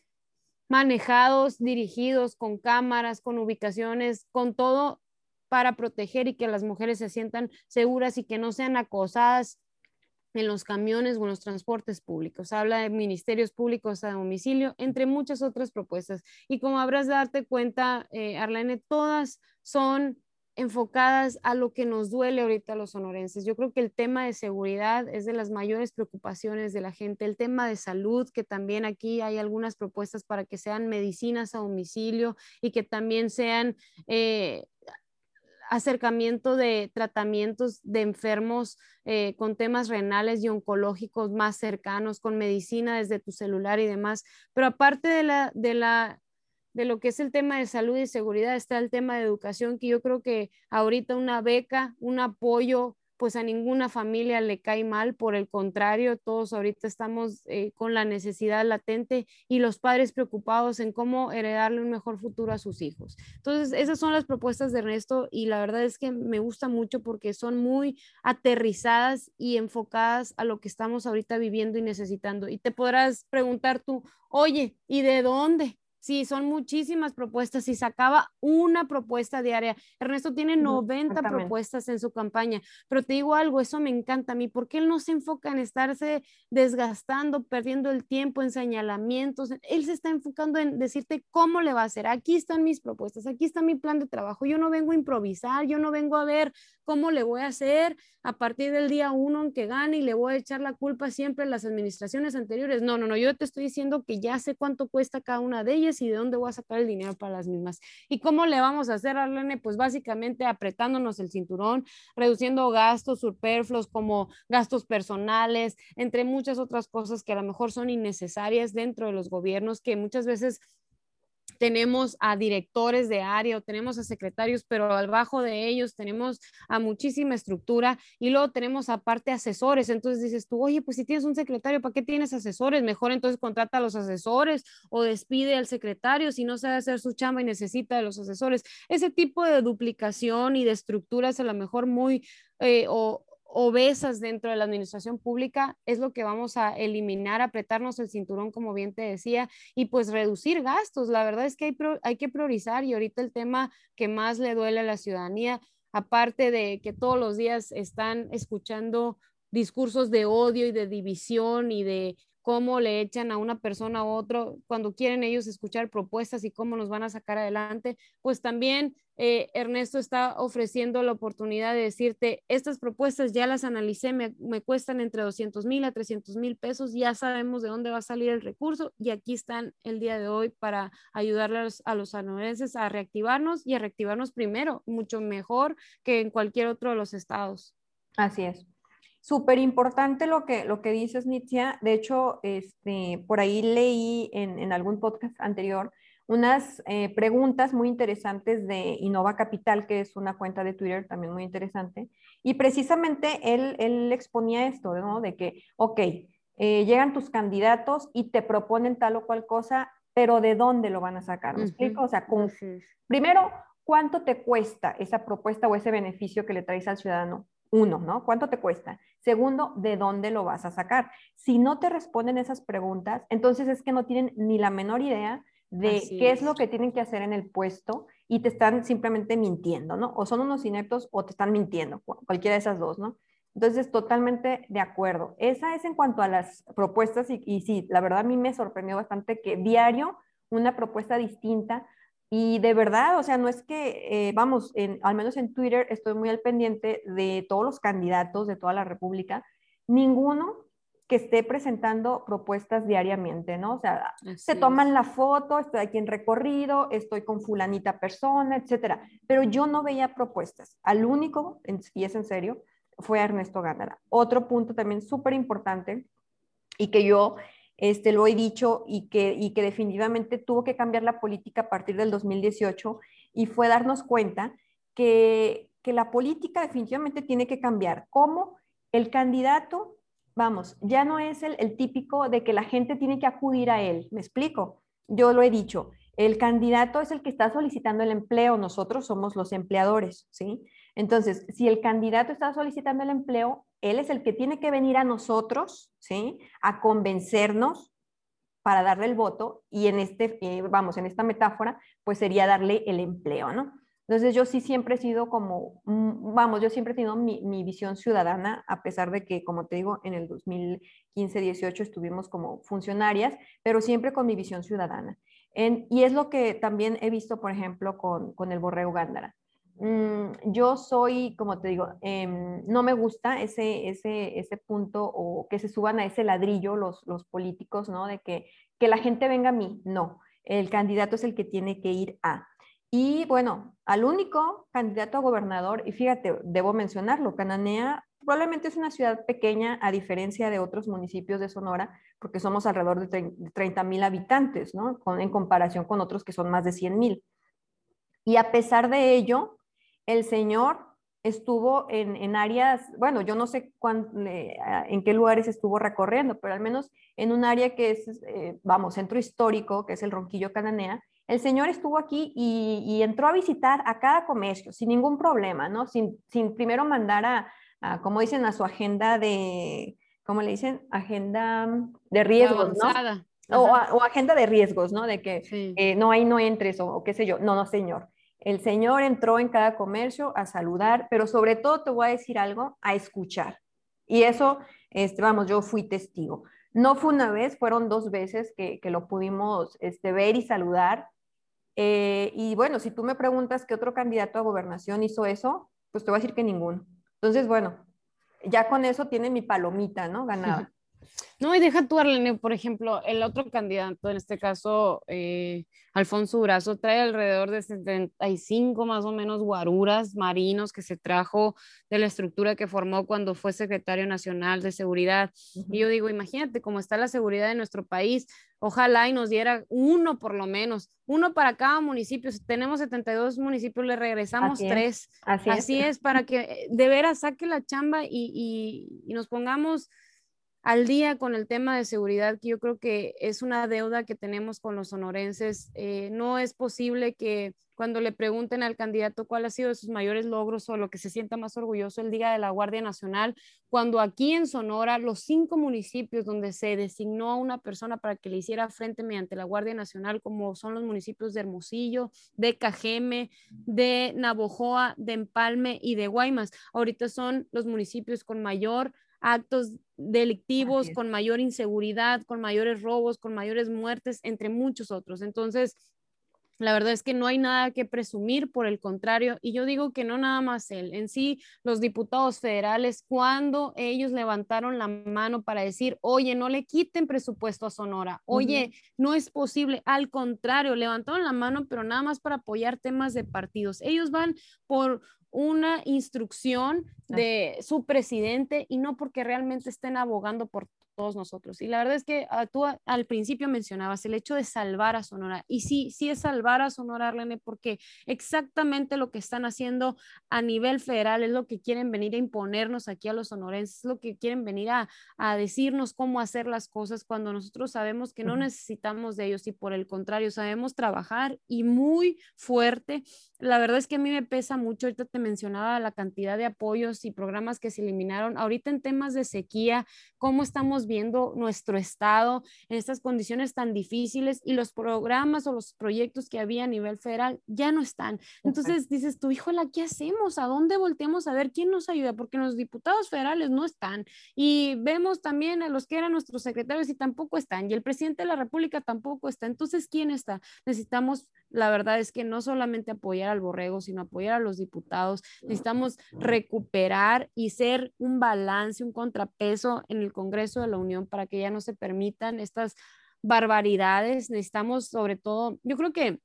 manejados, dirigidos con cámaras, con ubicaciones, con todo para proteger y que las mujeres se sientan seguras y que no sean acosadas en los camiones o en los transportes públicos. Habla de ministerios públicos a domicilio, entre muchas otras propuestas. Y como habrás de darte cuenta, eh, Arlene, todas son enfocadas a lo que nos duele ahorita a los sonorenses. Yo creo que el tema de seguridad es de las mayores preocupaciones de la gente, el tema de salud, que también aquí hay algunas propuestas para que sean medicinas a domicilio y que también sean... Eh, acercamiento de tratamientos de enfermos eh, con temas renales y oncológicos más cercanos, con medicina desde tu celular y demás. Pero aparte de la, de la de lo que es el tema de salud y seguridad está el tema de educación, que yo creo que ahorita una beca, un apoyo, pues a ninguna familia le cae mal, por el contrario, todos ahorita estamos eh, con la necesidad latente y los padres preocupados en cómo heredarle un mejor futuro a sus hijos. Entonces, esas son las propuestas de Ernesto y la verdad es que me gusta mucho porque son muy aterrizadas y enfocadas a lo que estamos ahorita viviendo y necesitando. Y te podrás preguntar tú, oye, ¿y de dónde? Sí, son muchísimas propuestas. Si sacaba una propuesta diaria, Ernesto tiene 90 propuestas en su campaña, pero te digo algo, eso me encanta a mí, porque él no se enfoca en estarse desgastando, perdiendo el tiempo en señalamientos. Él se está enfocando en decirte cómo le va a hacer. Aquí están mis propuestas, aquí está mi plan de trabajo. Yo no vengo a improvisar, yo no vengo a ver cómo le voy a hacer a partir del día uno en que gane y le voy a echar la culpa siempre a las administraciones anteriores. No, no, no, yo te estoy diciendo que ya sé cuánto cuesta cada una de ellas y de dónde voy a sacar el dinero para las mismas. ¿Y cómo le vamos a hacer, Arlene? Pues básicamente apretándonos el cinturón, reduciendo gastos superfluos como gastos personales, entre muchas otras cosas que a lo mejor son innecesarias dentro de los gobiernos, que muchas veces tenemos a directores de área o tenemos a secretarios, pero al bajo de ellos tenemos a muchísima estructura y luego tenemos aparte asesores. Entonces dices tú, oye, pues si tienes un secretario, ¿para qué tienes asesores? Mejor entonces contrata a los asesores o despide al secretario si no sabe hacer su chamba y necesita de los asesores. Ese tipo de duplicación y de estructuras a lo mejor muy... Eh, o, obesas dentro de la administración pública es lo que vamos a eliminar, apretarnos el cinturón, como bien te decía, y pues reducir gastos. La verdad es que hay, hay que priorizar y ahorita el tema que más le duele a la ciudadanía, aparte de que todos los días están escuchando discursos de odio y de división y de cómo le echan a una persona a otro, cuando quieren ellos escuchar propuestas y cómo nos van a sacar adelante, pues también eh, Ernesto está ofreciendo la oportunidad de decirte, estas propuestas ya las analicé, me, cuestan entre 200 mil a 300 mil pesos, ya sabemos de dónde va a salir el recurso y aquí están el día de hoy para ayudarles a los sanorenses a reactivarnos y a reactivarnos primero, mucho mejor que en cualquier otro de los estados. Así es. Súper importante lo que, lo que dices, Nitzia. De hecho, este, por ahí leí en, en algún podcast anterior unas eh, preguntas muy interesantes de Innova Capital, que es una cuenta de Twitter también muy interesante. Y precisamente él, él exponía esto, ¿no? De que, ok, eh, llegan tus candidatos y te proponen tal o cual cosa, pero ¿de dónde lo van a sacar? ¿Me explico? O sea, primero, ¿cuánto te cuesta esa propuesta o ese beneficio que le traes al ciudadano? Uno, ¿no? ¿Cuánto te cuesta? Segundo, ¿de dónde lo vas a sacar? Si no te responden esas preguntas, entonces es que no tienen ni la menor idea de qué es. lo que tienen que hacer en el puesto y te están simplemente mintiendo, ¿no? O son unos ineptos o te están mintiendo, cualquiera de esas dos, ¿no? Entonces, totalmente de acuerdo. Esa es en cuanto a las propuestas y, y sí, la verdad a mí me sorprendió bastante que diario una propuesta distinta y de verdad, o sea, no es que, eh, vamos, en, al menos en Twitter estoy muy al pendiente de todos los candidatos de toda la República, ninguno que esté presentando propuestas diariamente, ¿no? O sea, se toman la foto, estoy aquí en recorrido, estoy con fulanita persona, etcétera, pero yo no veía propuestas. Al único, y es en serio, fue Ernesto Gándara. Otro punto también súper importante y que yo este, lo he dicho y que, y que definitivamente tuvo que cambiar la política a partir del 2018 y fue darnos cuenta que, que la política definitivamente tiene que cambiar. ¿Cómo? El candidato, vamos, ya no es el, el típico de que la gente tiene que acudir a él. ¿Me explico? Yo lo he dicho. El candidato es el que está solicitando el empleo, nosotros somos los empleadores, ¿sí? Entonces, si el candidato está solicitando el empleo, él es el que tiene que venir a nosotros, ¿sí? A convencernos para darle el voto y en este, eh, vamos, en esta metáfora, pues sería darle el empleo, ¿no? Entonces yo sí siempre he sido como, mm, vamos, yo siempre he tenido mi, visión ciudadana, a pesar de que, como te digo, en el 2015-18 estuvimos como funcionarias, pero siempre con mi visión ciudadana. y es lo que también he visto, por ejemplo, con, con el Borrego Gándara mm, yo soy, como te digo, em, no me gusta ese, ese, ese punto o que se suban a ese ladrillo los, los políticos, ¿no? De que, que la gente venga a mí. No, el candidato es el que tiene que ir a. Y bueno, al único candidato a gobernador, y fíjate, debo mencionarlo, Cananea probablemente es una ciudad pequeña a diferencia de otros municipios de Sonora, porque somos alrededor de 30 mil habitantes, ¿no? en comparación con otros que son más de 100 mil. Y a pesar de ello, el señor estuvo en, áreas, bueno, yo no sé en qué lugares estuvo recorriendo, pero al menos en un área que es, eh, vamos, centro histórico, que es el Ronquillo Cananea, el señor estuvo aquí y, entró a visitar a cada comercio sin ningún problema, ¿no? Sin, sin primero mandar a, como dicen, a su agenda de, ¿cómo le dicen? Agenda de riesgos, ¿no? O, agenda de riesgos, ¿no? De que eh, no, ahí no entres o, qué sé yo. No, no, señor. El señor entró en cada comercio a saludar, pero sobre todo te voy a decir algo, a escuchar. Y eso, este, vamos, yo fui testigo. No fue una vez, fueron dos veces que, lo pudimos este, ver y saludar. Eh, y bueno, si tú me preguntas qué otro candidato a gobernación hizo eso, pues te voy a decir que ninguno. Entonces, bueno, ya con eso tiene mi palomita, ¿no? Ganada. (laughs) No, y deja tú, Arlene, por ejemplo, el otro candidato, en este caso, eh, Alfonso Durazo, trae alrededor de 75 más o menos guaruras marinos que se trajo de la estructura que formó cuando fue secretario nacional de seguridad. Y yo digo, imagínate cómo está la seguridad de nuestro país. Ojalá y nos diera uno por lo menos, uno para cada municipio. Si tenemos 72 municipios, le regresamos tres. Así, es. para que eh, de veras saque la chamba y, y nos pongamos al día con el tema de seguridad, que yo creo que es una deuda que tenemos con los sonorenses. Eh, no es posible que cuando le pregunten al candidato cuál ha sido sus mayores logros o lo que se sienta más orgulloso el día de la Guardia Nacional, cuando aquí en Sonora, los cinco municipios donde se designó a una persona para que le hiciera frente mediante la Guardia Nacional, como son los municipios de Hermosillo, de Cajeme, de Navojoa, de Empalme y de Guaymas, ahorita son los municipios con mayor actos delictivos, con mayor inseguridad, con mayores robos, con mayores muertes, entre muchos otros. Entonces, la verdad es que no hay nada que presumir, por el contrario, y yo digo que no nada más él, en sí los diputados federales, cuando ellos levantaron la mano para decir, oye, no le quiten presupuesto a Sonora, oye, no es posible, al contrario, levantaron la mano, pero nada más para apoyar temas de partidos. Ellos van por una instrucción de su presidente y no porque realmente estén abogando por todos nosotros. Y la verdad es que ah, tú al principio mencionabas el hecho de salvar a Sonora. Y sí, sí es salvar a Sonora, Arlene, porque exactamente lo que están haciendo a nivel federal es lo que quieren venir a imponernos aquí a los sonorenses, es lo que quieren venir a, a decirnos cómo hacer las cosas cuando nosotros sabemos que no necesitamos de ellos y por el contrario, sabemos trabajar y muy fuerte. La verdad es que a mí me pesa mucho, ahorita te mencionaba la cantidad de apoyos y programas que se eliminaron. Ahorita en temas de sequía, cómo estamos viendo nuestro estado en estas condiciones tan difíciles y los programas o los proyectos que había a nivel federal ya no están. Entonces dices, tu híjola, ¿qué hacemos? ¿A dónde volteamos a ver quién nos ayuda? Porque los diputados federales no están. Y vemos también a los que eran nuestros secretarios y tampoco están. Y el presidente de la República tampoco está. Entonces, ¿quién está? Necesitamos, la verdad es que no solamente apoyar al borrego, sino apoyar a los diputados. Necesitamos recuperar y ser un balance, un contrapeso en el Congreso de la Unión para que ya no se permitan estas barbaridades. Necesitamos sobre todo, yo creo que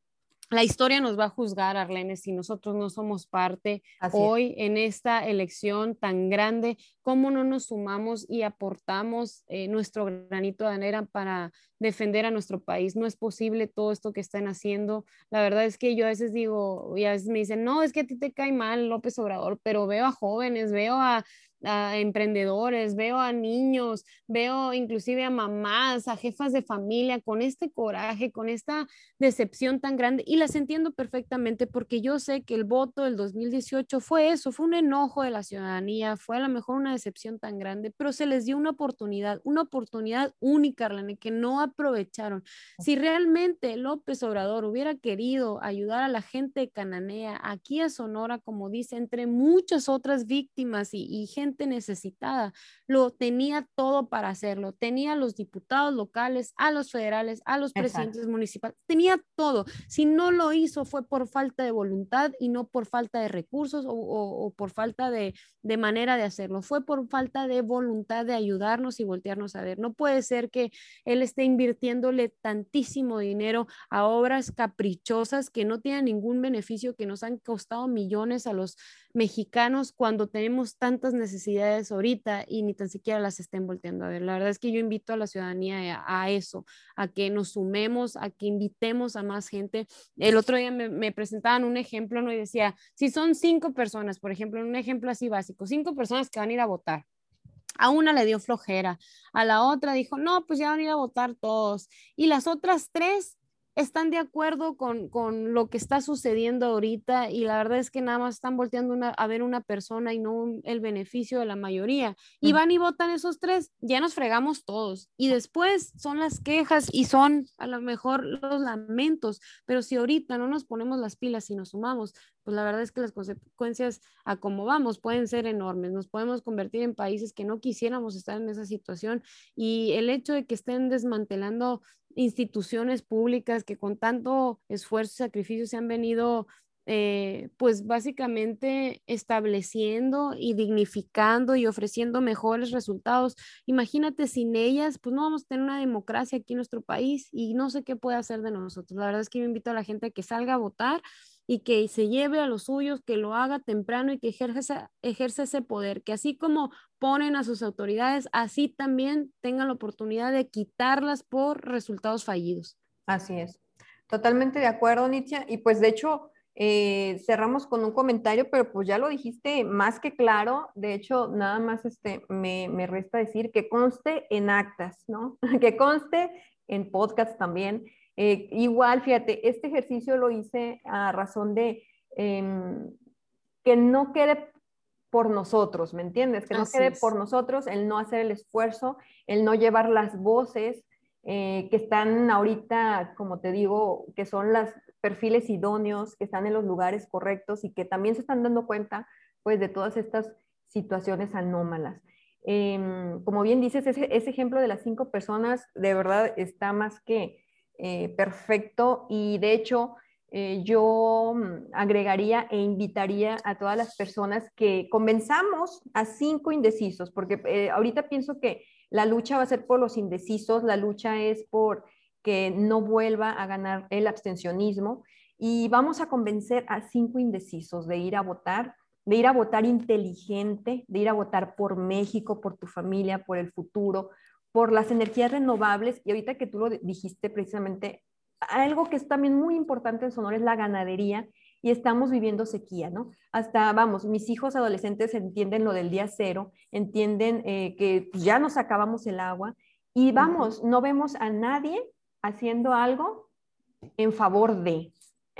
la historia nos va a juzgar, Arlene, si nosotros no somos parte hoy en esta elección tan grande, cómo no nos sumamos y aportamos eh, nuestro granito de arena para defender a nuestro país. No es posible todo esto que están haciendo. La verdad es que yo a veces digo, y a veces me dicen, no, es que a ti te cae mal López Obrador, pero veo a jóvenes, veo a a emprendedores, veo a niños, veo inclusive a mamás, a jefas de familia con este coraje, con esta decepción tan grande y las entiendo perfectamente porque yo sé que el voto del 2018 fue eso, fue un enojo de la ciudadanía, fue a lo mejor una decepción tan grande, pero se les dio una oportunidad, una oportunidad única, Arlene, que no aprovecharon. Si realmente López Obrador hubiera querido ayudar a la gente de Cananea, aquí a Sonora, como dice, entre muchas otras víctimas y, y gente realmente necesitada. Lo tenía todo para hacerlo. Tenía a los diputados locales, a los federales, a los presidentes municipales. Tenía todo. Si no lo hizo fue por falta de voluntad y no por falta de recursos o, por falta de, de manera de hacerlo. Fue por falta de voluntad de ayudarnos y voltearnos a ver. No puede ser que él esté invirtiéndole tantísimo dinero a obras caprichosas que no tienen ningún beneficio, que nos han costado millones a los mexicanos cuando tenemos tantas necesidades ahorita y ni tan siquiera las estén volteando a ver. La verdad es que yo invito a la ciudadanía a, eso, a que nos sumemos, a que invitemos a más gente. El otro día me, presentaban un ejemplo, ¿no? Y decía, si son cinco personas, por ejemplo, un ejemplo así básico, cinco personas que van a ir a votar. A una le dio flojera, a la otra dijo, no, pues ya van a ir a votar todos. Y las otras tres están de acuerdo con, con, lo que está sucediendo ahorita y la verdad es que nada más están volteando a ver una persona y no el beneficio de la mayoría. Y van y votan esos tres, ya nos fregamos todos. Y después son las quejas y son a lo mejor los lamentos, pero si ahorita no nos ponemos las pilas y nos sumamos, pues la verdad es que las consecuencias a cómo vamos pueden ser enormes. Nos podemos convertir en países que no quisiéramos estar en esa situación y el hecho de que estén desmantelando instituciones públicas que con tanto esfuerzo y sacrificio se han venido eh, pues básicamente estableciendo y dignificando y ofreciendo mejores resultados. Imagínate sin ellas, pues no vamos a tener una democracia aquí en nuestro país y no sé qué puede hacer de nosotros. La verdad es que yo invito a la gente a que salga a votar y que se lleve a los suyos, que lo haga temprano y que ejerza, ejerce ese poder, que así como ponen a sus autoridades, así también tengan la oportunidad de quitarlas por resultados fallidos. Así es. Totalmente de acuerdo, Nitia. Y pues de hecho, eh, cerramos con un comentario, pero pues ya lo dijiste más que claro. De hecho, nada más este, me, me resta decir que conste en actas, ¿no? (laughs) que conste en podcast también eh, igual, fíjate, este ejercicio lo hice a razón de em, que no quede por nosotros, ¿me entiendes? Que no quede por nosotros el no hacer el esfuerzo, el no llevar las voces eh, que están ahorita, como te digo, que son los perfiles idóneos, que están en los lugares correctos y que también se están dando cuenta, pues, de todas estas situaciones anómalas. Em, como bien dices, ese, ese ejemplo de las cinco personas de verdad está más que eh, perfecto. Y de hecho eh, yo mm, agregaría e invitaría a todas las personas que convenzamos a cinco indecisos, porque eh, ahorita pienso que la lucha va a ser por los indecisos, la lucha es por que no vuelva a ganar el abstencionismo y vamos a convencer a cinco indecisos de ir a votar, de ir a votar inteligente, de ir a votar por México, por tu familia, por el futuro, por las energías renovables y ahorita que tú lo dijiste precisamente, algo que es también muy importante en Sonora es la ganadería y estamos viviendo sequía, ¿no? Hasta, vamos, mis hijos adolescentes entienden lo del día cero, entienden eh, que ya nos acabamos el agua y vamos, no vemos a nadie haciendo algo en favor de.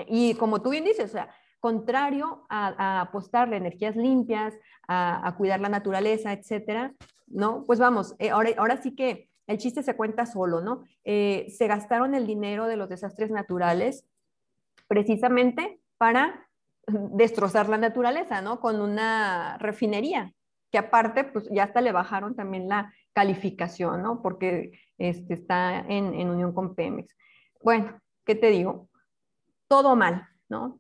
Y como tú bien dices, o sea, contrario a, apostarle energías limpias, a, a, cuidar la naturaleza, etcétera, ¿no? Pues vamos, eh, ahora, ahora sí que el chiste se cuenta solo, ¿no? Eh, se gastaron el dinero de los desastres naturales precisamente para destrozar la naturaleza, ¿no? Con una refinería, que aparte, pues ya hasta le bajaron también la calificación, ¿no? Porque este, está en unión con Pemex. Bueno, ¿qué te digo? Todo mal, ¿no?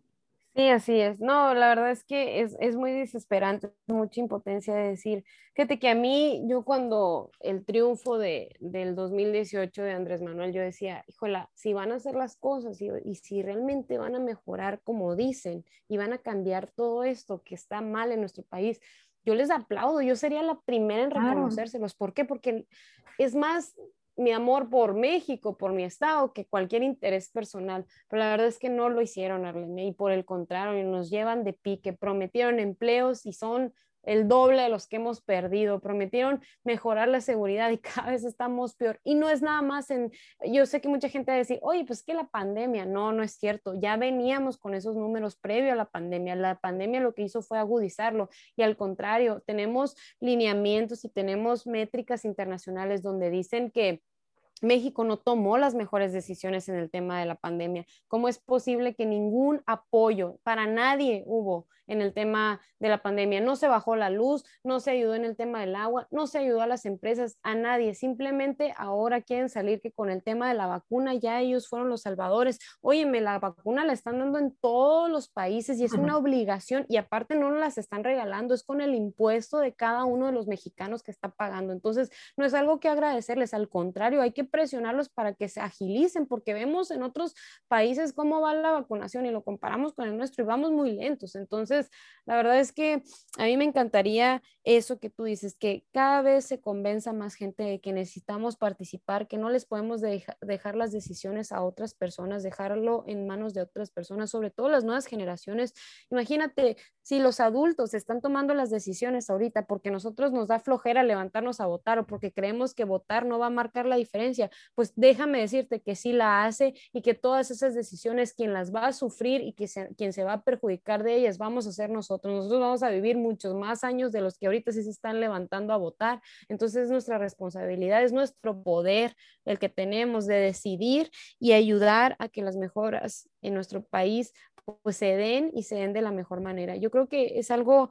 Sí, así es. No, la verdad es que es, es, muy desesperante, mucha impotencia de decir, fíjate que a mí, yo cuando el triunfo de, del 2018 de Andrés Manuel, yo decía, híjola, si van a hacer las cosas y, y, si realmente van a mejorar como dicen y van a cambiar todo esto que está mal en nuestro país, yo les aplaudo, yo sería la primera en reconocérselos. ¿Por qué? Porque es más, mi amor por México, por mi estado, que cualquier interés personal. Pero la verdad es que no lo hicieron, Arlene, y por el contrario, nos llevan de pique, prometieron empleos y son el doble de los que hemos perdido, prometieron mejorar la seguridad y (laughs) cada vez estamos peor. Y no es nada más en, yo sé que mucha gente va a decir, oye, pues que la pandemia, no, no es cierto, ya veníamos con esos números previo a la pandemia, la pandemia lo que hizo fue agudizarlo. Y al contrario, tenemos lineamientos y tenemos métricas internacionales donde dicen que México no tomó las mejores decisiones en el tema de la pandemia. ¿Cómo es posible que ningún apoyo para nadie hubo en el tema de la pandemia? No se bajó la luz, no se ayudó en el tema del agua, no se ayudó a las empresas, a nadie. Simplemente ahora quieren salir que con el tema de la vacuna ya ellos fueron los salvadores. Óyeme, la vacuna la están dando en todos los países y es una obligación y aparte no las están regalando, es con el impuesto de cada uno de los mexicanos que está pagando. Entonces, no es algo que agradecerles, al contrario, hay que presionarlos para que se agilicen, porque vemos en otros países cómo va la vacunación y lo comparamos con el nuestro y vamos muy lentos. Entonces, la verdad es que a mí me encantaría eso que tú dices, que cada vez se convenza más gente de que necesitamos participar, que no les podemos dejar las decisiones a otras personas, dejarlo en manos de otras personas, sobre todo las nuevas generaciones. Imagínate si los adultos están tomando las decisiones ahorita porque nosotros nos da flojera levantarnos a votar o porque creemos que votar no va a marcar la diferencia pues déjame decirte que sí la hace y que todas esas decisiones, quien las va a sufrir y que quien se va a perjudicar de ellas, vamos a ser nosotros. Nosotros vamos a vivir muchos más años de los que ahorita sí se están levantando a votar. Entonces es nuestra responsabilidad, es nuestro poder el que tenemos de decidir y ayudar a que las mejoras en nuestro país pues se den y se den de la mejor manera. Yo creo que es algo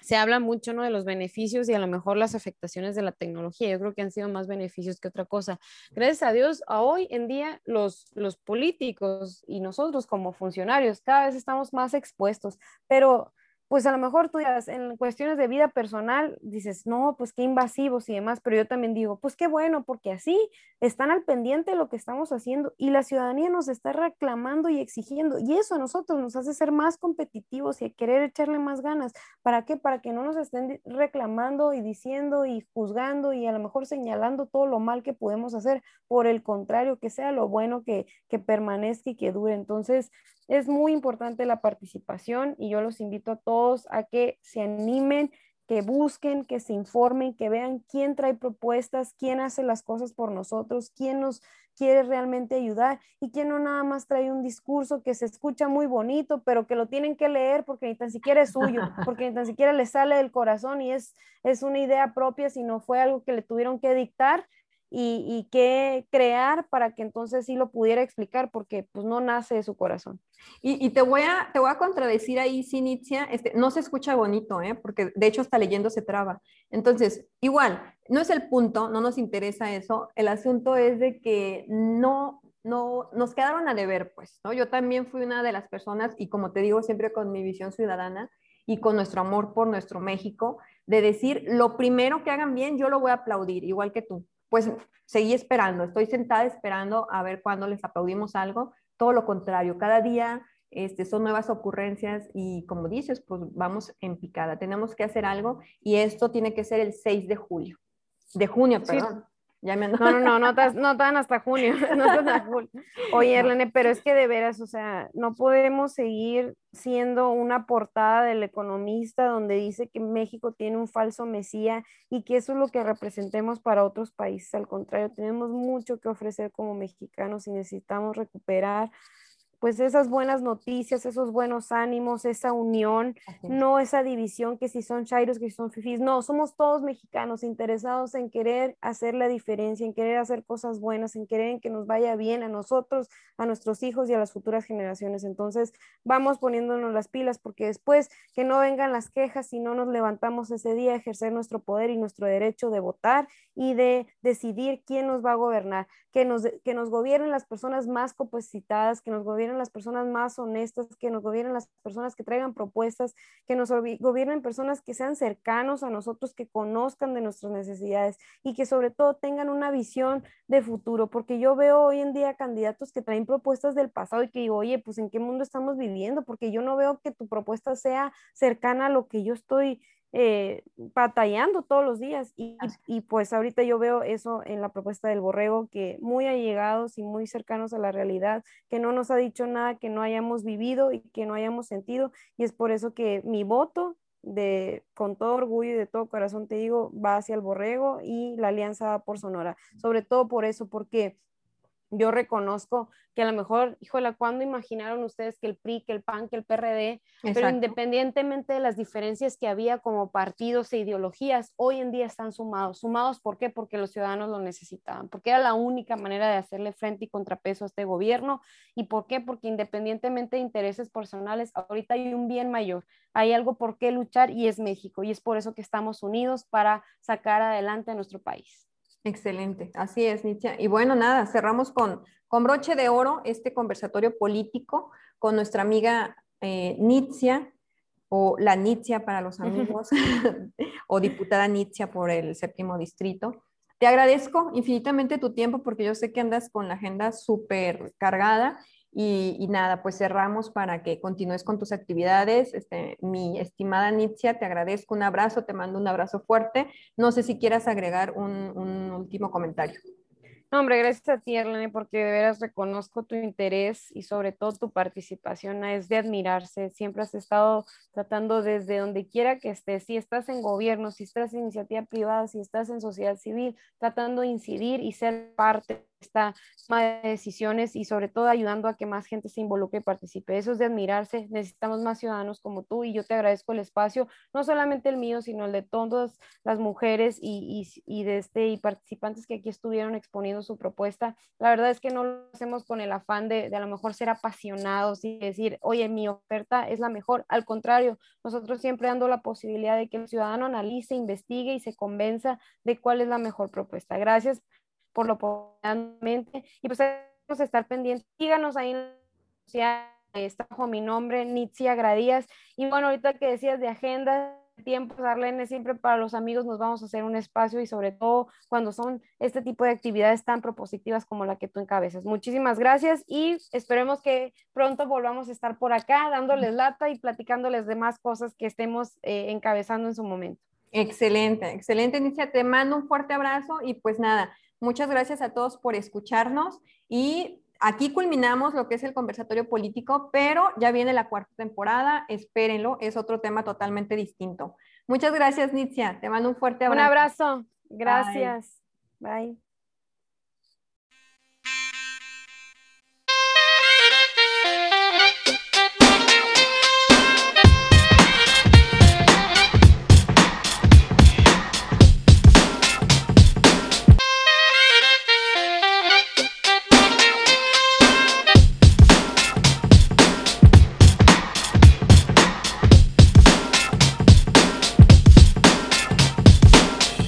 se habla mucho ¿no? de los beneficios y a lo mejor las afectaciones de la tecnología. Yo creo que han sido más beneficios que otra cosa. Gracias a Dios, a hoy en día los, los políticos y nosotros como funcionarios cada vez estamos más expuestos, pero pues a lo mejor tú en cuestiones de vida personal, dices, no, pues qué invasivos y demás, pero yo también digo, pues qué bueno, porque así están al pendiente de lo que estamos haciendo y la ciudadanía nos está reclamando y exigiendo, y eso a nosotros nos hace ser más competitivos y querer echarle más ganas. ¿Para qué? Para que no nos estén reclamando y diciendo y juzgando y a lo mejor señalando todo lo mal que podemos hacer, por el contrario, que sea lo bueno que, que permanezca y que dure. Entonces, es muy importante la participación y yo los invito a todos a que se animen, que busquen, que se informen, que vean quién trae propuestas, quién hace las cosas por nosotros, quién nos quiere realmente ayudar y quién no nada más trae un discurso que se escucha muy bonito, pero que lo tienen que leer porque ni tan siquiera es suyo, (laughs) porque ni tan siquiera le sale del corazón y es, es una idea propia, sino fue algo que le tuvieron que dictar y, y qué crear para que entonces sí lo pudiera explicar, porque pues no nace de su corazón. Y, y te, voy a, te voy a contradecir ahí, Sinitzia, este, no se escucha bonito, ¿eh? porque de hecho hasta leyendo se traba. Entonces, igual, no es el punto, no nos interesa eso, el asunto es de que no, no, nos quedaron a deber, pues, ¿no? Yo también fui una de las personas, y como te digo, siempre con mi visión ciudadana y con nuestro amor por nuestro México, de decir, lo primero que hagan bien, yo lo voy a aplaudir, igual que tú pues seguí esperando, estoy sentada esperando a ver cuándo les aplaudimos algo, todo lo contrario, cada día este, son nuevas ocurrencias y como dices, pues vamos en picada, tenemos que hacer algo y esto tiene que ser el 6 de julio, de junio, perdón. No, no, no, no, (laughs) no tan hasta junio. (laughs) Oye, Erlene, pero es que de veras, o sea, no podemos seguir siendo una portada del economista donde dice que México tiene un falso mesía y que eso es lo que representemos para otros países. Al contrario, tenemos mucho que ofrecer como mexicanos y necesitamos recuperar pues esas buenas noticias, esos buenos ánimos, esa unión, no esa división que si son chairos, que si son fifis, no, somos todos mexicanos interesados en querer hacer la diferencia, en querer hacer cosas buenas, en querer que nos vaya bien a nosotros, a nuestros hijos y a las futuras generaciones. Entonces, vamos poniéndonos las pilas porque después que no vengan las quejas si no nos levantamos ese día a ejercer nuestro poder y nuestro derecho de votar y de decidir quién nos va a gobernar, que nos, que nos gobiernen las personas más capacitadas, que nos gobiernen las personas más honestas, que nos gobiernen las personas que traigan propuestas, que nos gobiernen personas que sean cercanos a nosotros, que conozcan de nuestras necesidades y que sobre todo tengan una visión de futuro, porque yo veo hoy en día candidatos que traen propuestas del pasado y que digo, oye, pues en qué mundo estamos viviendo, porque yo no veo que tu propuesta sea cercana a lo que yo estoy eh, batallando todos los días. Y, y, pues ahorita yo veo eso en la propuesta del borrego, que muy allegados y muy cercanos a la realidad, que no nos ha dicho nada que no hayamos vivido y que no hayamos sentido. Y es por eso que mi voto de con todo orgullo y de todo corazón te digo, va hacia el borrego y la alianza por Sonora. Sobre todo por eso, porque yo reconozco que a lo mejor, híjole, ¿cuándo imaginaron ustedes que el PRI, que el PAN, que el PRD, pero independientemente de las diferencias que había como partidos e ideologías, hoy en día están sumados. ¿Sumados por qué? Porque los ciudadanos lo necesitaban, porque era la única manera de hacerle frente y contrapeso a este gobierno. ¿Y por qué? Porque independientemente de intereses personales, ahorita hay un bien mayor, hay algo por qué luchar y es México. Y es por eso que estamos unidos para sacar adelante a nuestro país. Excelente, así es, Nitzia. Y bueno, nada, cerramos con, con broche de oro este conversatorio político con nuestra amiga eh, Nitzia, o la Nitzia para los amigos, (laughs) o diputada Nitzia por el séptimo distrito. Te agradezco infinitamente tu tiempo porque yo sé que andas con la agenda súper cargada y, nada, pues cerramos para que continúes con tus actividades. Este, mi estimada Nitzia, te agradezco un abrazo, te mando un abrazo fuerte. No sé si quieras agregar un, un último comentario. No, hombre, gracias a ti, Erlene, porque de veras reconozco tu interés y sobre todo tu participación. Es de admirarse. Siempre has estado tratando desde donde quiera que estés, si estás en gobierno, si estás en iniciativa privada, si estás en sociedad civil, tratando de incidir y ser parte esta toma de decisiones y sobre todo ayudando a que más gente se involucre y participe. Eso es de admirarse. Necesitamos más ciudadanos como tú y yo te agradezco el espacio, no solamente el mío, sino el de todas las mujeres y, y, de este, y participantes que aquí estuvieron exponiendo su propuesta. La verdad es que no lo hacemos con el afán de, de a lo mejor ser apasionados y decir, oye, mi oferta es la mejor. Al contrario, nosotros siempre dando la posibilidad de que el ciudadano analice, investigue y se convenza de cuál es la mejor propuesta. Gracias por lo oportunamente. Y pues vamos a estar pendientes. Síganos ahí en la está bajo mi nombre, Nitzia Gradías. Y bueno, ahorita que decías de agenda, tiempo, Arlene, siempre para los amigos nos vamos a hacer un espacio y sobre todo cuando son este tipo de actividades tan propositivas como la que tú encabezas. Muchísimas gracias y esperemos que pronto volvamos a estar por acá dándoles lata y platicándoles de más cosas que estemos eh, encabezando en su momento. Excelente, excelente, Nitzia. Te mando un fuerte abrazo y pues nada, Muchas gracias a todos por escucharnos y aquí culminamos lo que es el conversatorio político, pero ya viene la cuarta temporada, espérenlo, es otro tema totalmente distinto. Muchas gracias, Nitzia. Te mando un fuerte abrazo. Un abrazo. Gracias. Bye.